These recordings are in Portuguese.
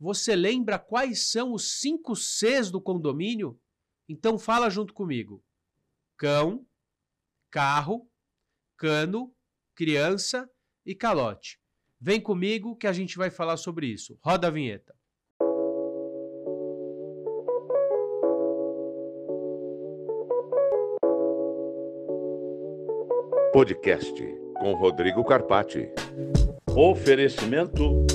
Você lembra quais são os cinco Cs do condomínio? Então fala junto comigo: cão, carro, cano, criança e calote. Vem comigo que a gente vai falar sobre isso. Roda a vinheta. Podcast com Rodrigo Carpati. Oferecimento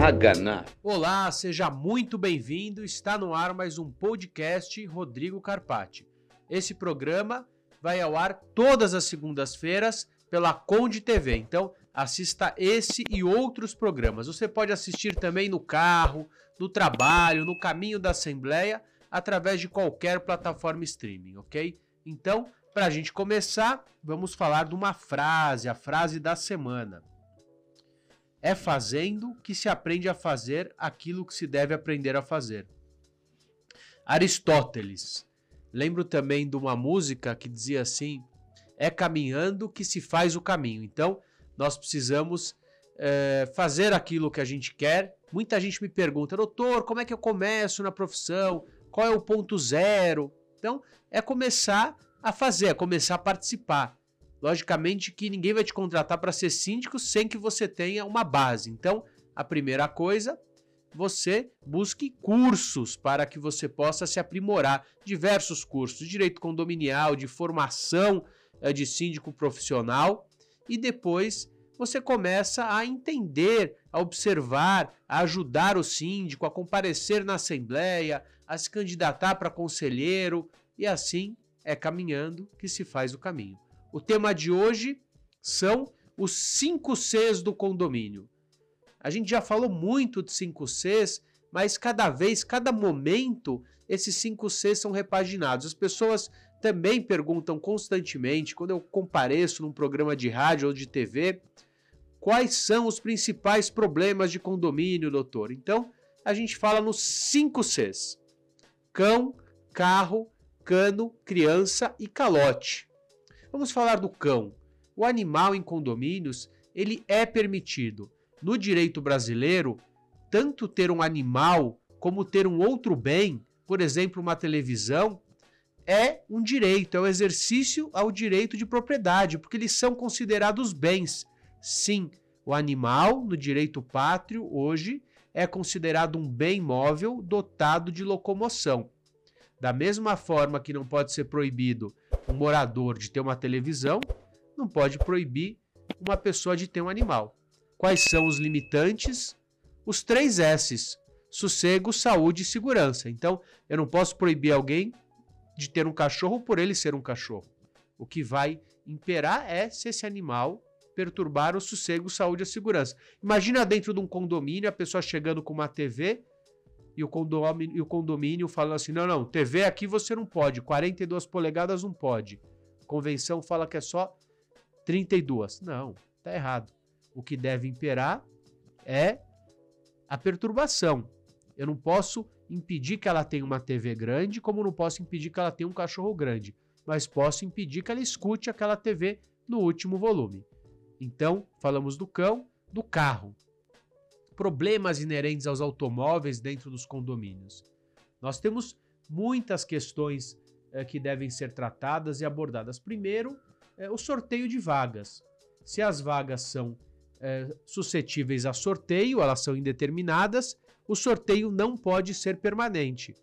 Haganá. Olá, seja muito bem-vindo. Está no ar mais um podcast Rodrigo Carpati. Esse programa vai ao ar todas as segundas-feiras pela Conde TV. Então, assista esse e outros programas. Você pode assistir também no carro, no trabalho, no caminho da Assembleia, através de qualquer plataforma streaming, ok? Então, para a gente começar, vamos falar de uma frase, a frase da semana. É fazendo que se aprende a fazer aquilo que se deve aprender a fazer. Aristóteles. Lembro também de uma música que dizia assim: é caminhando que se faz o caminho. Então, nós precisamos é, fazer aquilo que a gente quer. Muita gente me pergunta, doutor, como é que eu começo na profissão? Qual é o ponto zero? Então, é começar a fazer, é começar a participar. Logicamente que ninguém vai te contratar para ser síndico sem que você tenha uma base. Então, a primeira coisa, você busque cursos para que você possa se aprimorar. Diversos cursos, de direito condominial, de formação eh, de síndico profissional. E depois você começa a entender, a observar, a ajudar o síndico, a comparecer na assembleia, a se candidatar para conselheiro e assim é caminhando que se faz o caminho. O tema de hoje são os 5 Cs do condomínio. A gente já falou muito de 5 Cs, mas cada vez, cada momento, esses 5 Cs são repaginados. As pessoas também perguntam constantemente, quando eu compareço num programa de rádio ou de TV, quais são os principais problemas de condomínio, doutor? Então, a gente fala nos 5 Cs: cão, carro, cano, criança e calote. Vamos falar do cão. O animal em condomínios, ele é permitido. No direito brasileiro, tanto ter um animal como ter um outro bem, por exemplo, uma televisão, é um direito, é o um exercício ao direito de propriedade, porque eles são considerados bens. Sim, o animal, no direito pátrio, hoje, é considerado um bem móvel dotado de locomoção. Da mesma forma que não pode ser proibido um morador de ter uma televisão, não pode proibir uma pessoa de ter um animal. Quais são os limitantes? Os três S's: sossego, saúde e segurança. Então, eu não posso proibir alguém de ter um cachorro por ele ser um cachorro. O que vai imperar é se esse animal perturbar o sossego, saúde e segurança. Imagina dentro de um condomínio a pessoa chegando com uma TV e o condomínio, e o condomínio falando assim: não, não, TV aqui você não pode, 42 polegadas não pode. Convenção fala que é só 32. Não, tá errado. O que deve imperar é a perturbação. Eu não posso impedir que ela tenha uma TV grande, como não posso impedir que ela tenha um cachorro grande, mas posso impedir que ela escute aquela TV no último volume. Então, falamos do cão, do carro problemas inerentes aos automóveis dentro dos condomínios. Nós temos muitas questões é, que devem ser tratadas e abordadas. Primeiro, é, o sorteio de vagas. Se as vagas são é, suscetíveis a sorteio, elas são indeterminadas, o sorteio não pode ser permanente.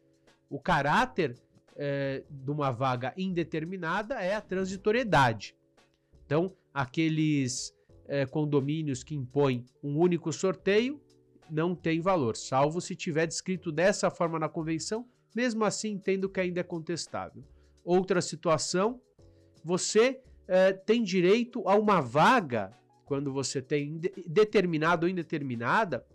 O caráter de uma vaga indeterminada é a transitoriedade. Então, aqueles é, condomínios que impõem um único sorteio não tem valor, salvo se tiver descrito dessa forma na convenção, mesmo assim entendo que ainda é contestável. Outra situação, você é, tem direito a uma vaga quando você tem determinado ou indeterminada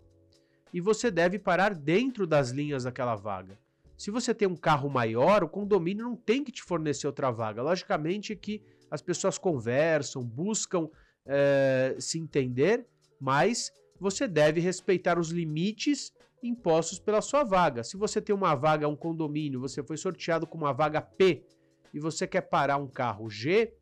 e você deve parar dentro das linhas daquela vaga. Se você tem um carro maior, o condomínio não tem que te fornecer outra vaga. Logicamente que as pessoas conversam, buscam é, se entender, mas você deve respeitar os limites impostos pela sua vaga. Se você tem uma vaga, um condomínio, você foi sorteado com uma vaga P e você quer parar um carro G,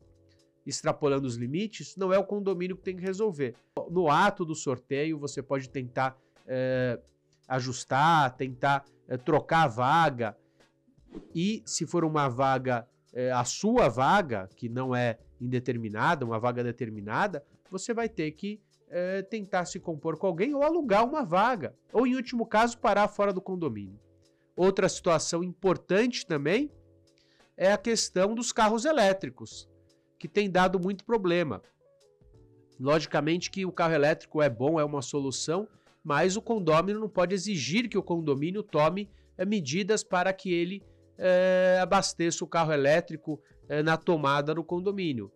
extrapolando os limites, não é o condomínio que tem que resolver. No ato do sorteio, você pode tentar é, ajustar, tentar é, trocar a vaga. E se for uma vaga, é, a sua vaga, que não é indeterminada, uma vaga determinada, você vai ter que é, tentar se compor com alguém ou alugar uma vaga. Ou, em último caso, parar fora do condomínio. Outra situação importante também é a questão dos carros elétricos, que tem dado muito problema. Logicamente que o carro elétrico é bom, é uma solução, mas o condomínio não pode exigir que o condomínio tome é, medidas para que ele é, abasteça o carro elétrico na tomada no condomínio.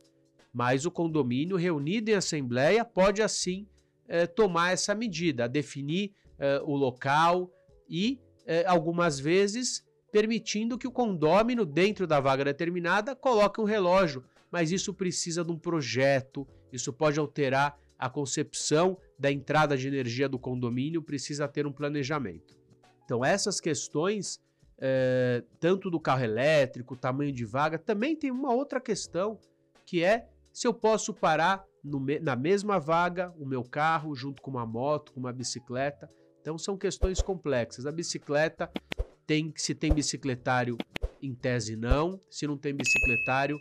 Mas o condomínio, reunido em assembleia, pode assim é, tomar essa medida, definir é, o local e, algumas vezes, permitindo que o condômino, dentro da vaga determinada, coloque um relógio. Mas isso precisa de um projeto, isso pode alterar a concepção da entrada de energia do condomínio, precisa ter um planejamento. Então, essas questões, é, tanto do carro elétrico, tamanho de vaga, também tem uma outra questão, que é se eu posso parar no, na mesma vaga o meu carro junto com uma moto, com uma bicicleta. Então são questões complexas. A bicicleta tem se tem bicicletário em tese não, se não tem bicicletário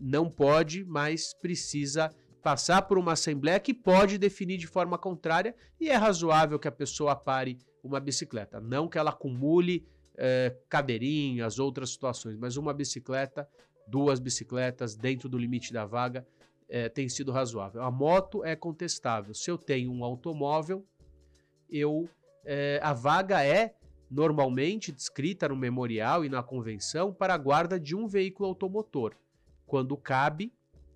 não pode, mas precisa passar por uma assembleia que pode definir de forma contrária e é razoável que a pessoa pare uma bicicleta, não que ela acumule é, cadeirinhas, outras situações, mas uma bicicleta duas bicicletas dentro do limite da vaga é, tem sido razoável. A moto é contestável. Se eu tenho um automóvel, eu é, a vaga é normalmente descrita no memorial e na convenção para a guarda de um veículo automotor. Quando cabe,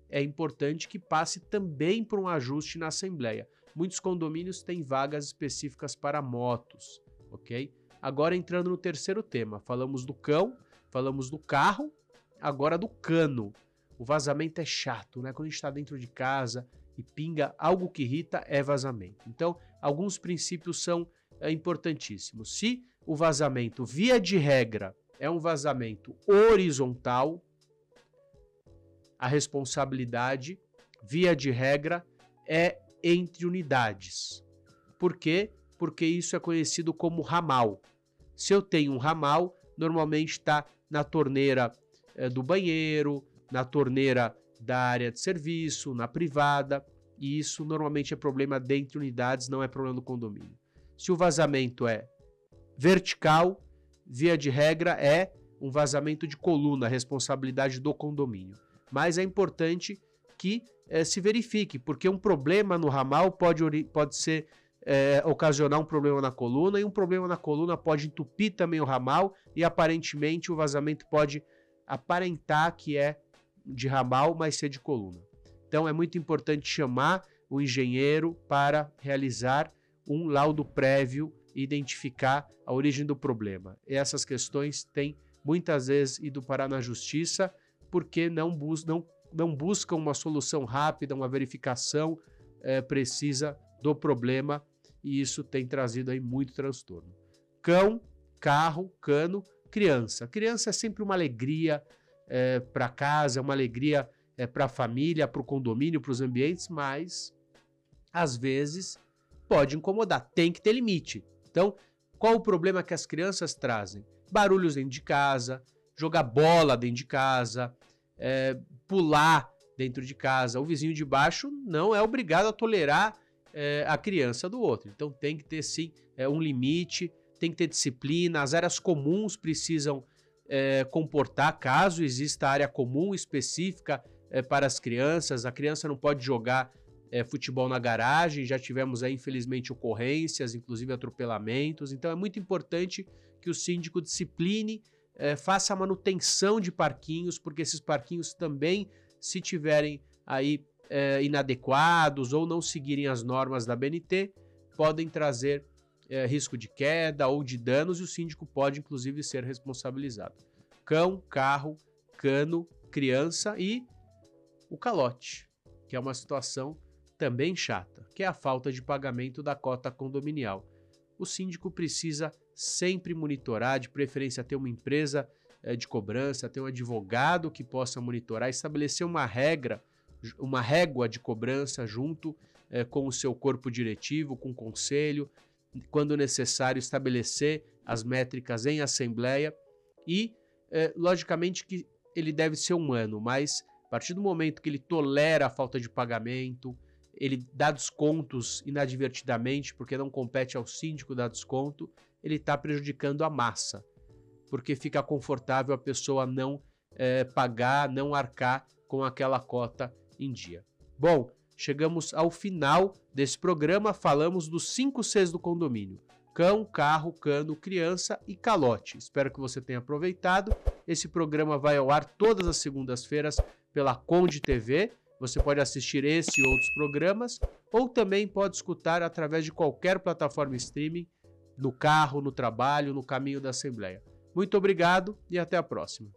é importante que passe também por um ajuste na Assembleia. Muitos condomínios têm vagas específicas para motos, ok? Agora entrando no terceiro tema, falamos do cão, falamos do carro agora do cano. O vazamento é chato, né? Quando a gente está dentro de casa e pinga algo que irrita, é vazamento. Então, alguns princípios são é, importantíssimos. Se o vazamento, via de regra, é um vazamento horizontal, a responsabilidade, via de regra, é entre unidades. Por quê? Porque isso é conhecido como ramal. Se eu tenho um ramal, normalmente está na torneira é, do banheiro, na torneira da área de serviço, na privada, e isso normalmente é problema dentro de unidades, não é problema do condomínio. Se o vazamento é vertical, via de regra é um vazamento de coluna, responsabilidade do condomínio. Mas é importante que é, se verifique, porque um problema no ramal pode, pode ser é, ocasionar um problema na coluna, e um problema na coluna pode entupir também o ramal, e aparentemente o vazamento pode aparentar que é de ramal, mas ser de coluna. Então é muito importante chamar o engenheiro para realizar um laudo prévio e identificar a origem do problema. E essas questões têm muitas vezes ido parar na justiça porque não, bus não, não buscam uma solução rápida, uma verificação é, precisa do problema e isso tem trazido aí muito transtorno. Cão, carro, cano criança. Criança é sempre uma alegria é, para casa, uma alegria é, para a família, para o condomínio, para os ambientes, mas às vezes pode incomodar. Tem que ter limite. Então, qual o problema que as crianças trazem? Barulhos dentro de casa, jogar bola dentro de casa, é, pular dentro de casa. O vizinho de baixo não é obrigado a tolerar é, a criança do outro. Então tem que ter sim é, um limite tem que ter disciplina, as áreas comuns precisam é, comportar, caso exista área comum específica é, para as crianças, a criança não pode jogar é, futebol na garagem, já tivemos aí, infelizmente, ocorrências, inclusive atropelamentos, então é muito importante que o síndico discipline, é, faça a manutenção de parquinhos, porque esses parquinhos também, se tiverem aí é, inadequados ou não seguirem as normas da BNT, podem trazer é, risco de queda ou de danos e o síndico pode, inclusive, ser responsabilizado. Cão, carro, cano, criança e o calote, que é uma situação também chata, que é a falta de pagamento da cota condominial. O síndico precisa sempre monitorar, de preferência ter uma empresa é, de cobrança, ter um advogado que possa monitorar, estabelecer uma regra, uma régua de cobrança junto é, com o seu corpo diretivo, com o conselho, quando necessário, estabelecer as métricas em assembleia. E, é, logicamente, que ele deve ser humano, mas a partir do momento que ele tolera a falta de pagamento, ele dá descontos inadvertidamente, porque não compete ao síndico dar desconto, ele está prejudicando a massa, porque fica confortável a pessoa não é, pagar, não arcar com aquela cota em dia. Bom, chegamos ao final desse programa, falamos dos cinco Cs do condomínio: cão, carro, cano, criança e calote. Espero que você tenha aproveitado. Esse programa vai ao ar todas as segundas-feiras pela Conde TV. Você pode assistir esse e outros programas, ou também pode escutar através de qualquer plataforma streaming, no carro, no trabalho, no caminho da Assembleia. Muito obrigado e até a próxima.